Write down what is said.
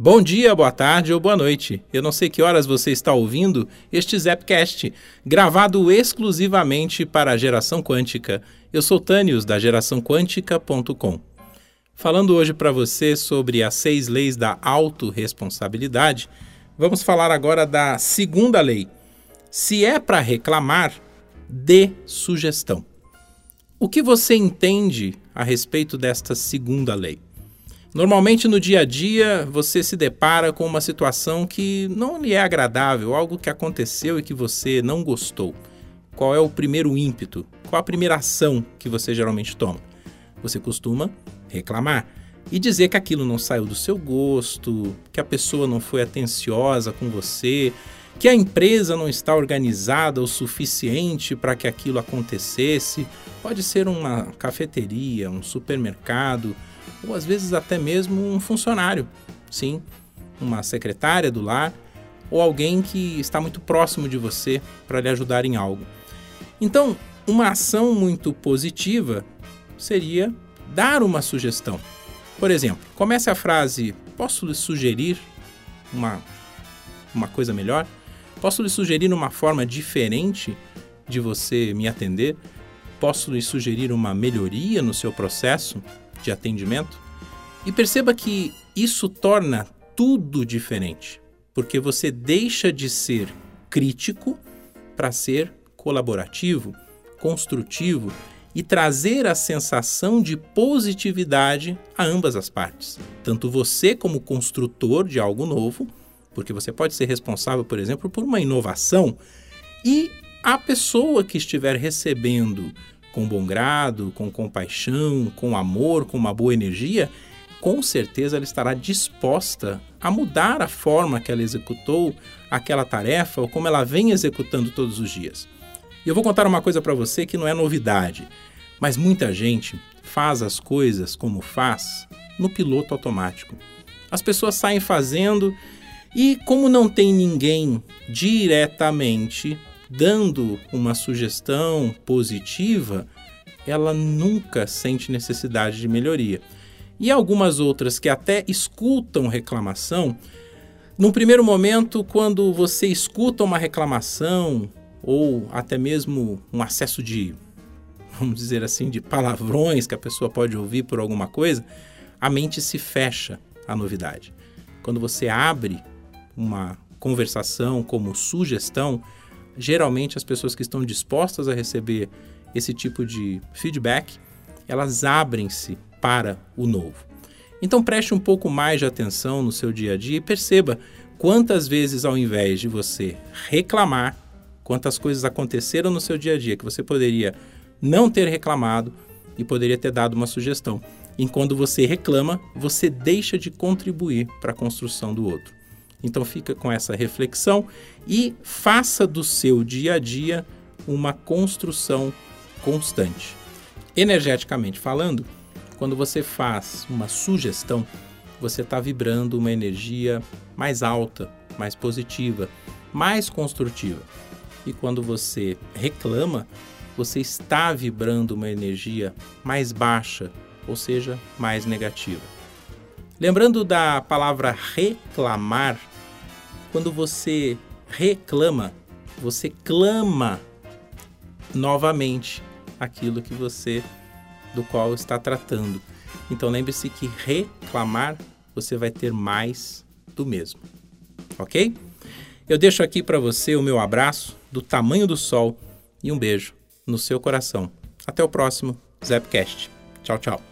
Bom dia, boa tarde ou boa noite. Eu não sei que horas você está ouvindo este Zapcast, gravado exclusivamente para a geração quântica. Eu sou Tânios, da geraçãoquântica.com. Falando hoje para você sobre as seis leis da autorresponsabilidade, vamos falar agora da segunda lei. Se é para reclamar, dê sugestão. O que você entende a respeito desta segunda lei? Normalmente no dia a dia você se depara com uma situação que não lhe é agradável, algo que aconteceu e que você não gostou. Qual é o primeiro ímpeto? Qual a primeira ação que você geralmente toma? Você costuma reclamar e dizer que aquilo não saiu do seu gosto, que a pessoa não foi atenciosa com você, que a empresa não está organizada o suficiente para que aquilo acontecesse. Pode ser uma cafeteria, um supermercado, ou às vezes até mesmo um funcionário, sim, uma secretária do lar ou alguém que está muito próximo de você para lhe ajudar em algo. Então, uma ação muito positiva seria dar uma sugestão. Por exemplo, comece a frase: Posso lhe sugerir uma, uma coisa melhor? Posso lhe sugerir uma forma diferente de você me atender? Posso lhe sugerir uma melhoria no seu processo? de atendimento. E perceba que isso torna tudo diferente, porque você deixa de ser crítico para ser colaborativo, construtivo e trazer a sensação de positividade a ambas as partes. Tanto você, como construtor de algo novo, porque você pode ser responsável, por exemplo, por uma inovação, e a pessoa que estiver recebendo com bom grado, com compaixão, com amor, com uma boa energia, com certeza ela estará disposta a mudar a forma que ela executou aquela tarefa ou como ela vem executando todos os dias. E eu vou contar uma coisa para você que não é novidade, mas muita gente faz as coisas como faz no piloto automático. As pessoas saem fazendo e, como não tem ninguém diretamente dando uma sugestão positiva, ela nunca sente necessidade de melhoria. E algumas outras que até escutam reclamação, num primeiro momento, quando você escuta uma reclamação ou até mesmo um acesso de, vamos dizer assim, de palavrões que a pessoa pode ouvir por alguma coisa, a mente se fecha à novidade. Quando você abre uma conversação como sugestão, geralmente as pessoas que estão dispostas a receber esse tipo de feedback, elas abrem-se para o novo. Então preste um pouco mais de atenção no seu dia a dia e perceba quantas vezes ao invés de você reclamar, quantas coisas aconteceram no seu dia a dia que você poderia não ter reclamado e poderia ter dado uma sugestão. Enquanto você reclama, você deixa de contribuir para a construção do outro. Então fica com essa reflexão e faça do seu dia a dia uma construção constante. Energeticamente falando, quando você faz uma sugestão, você está vibrando uma energia mais alta, mais positiva, mais construtiva. E quando você reclama, você está vibrando uma energia mais baixa, ou seja, mais negativa. Lembrando da palavra reclamar, quando você reclama, você clama novamente aquilo que você do qual está tratando. Então lembre-se que reclamar você vai ter mais do mesmo. OK? Eu deixo aqui para você o meu abraço do tamanho do sol e um beijo no seu coração. Até o próximo Zapcast. Tchau, tchau.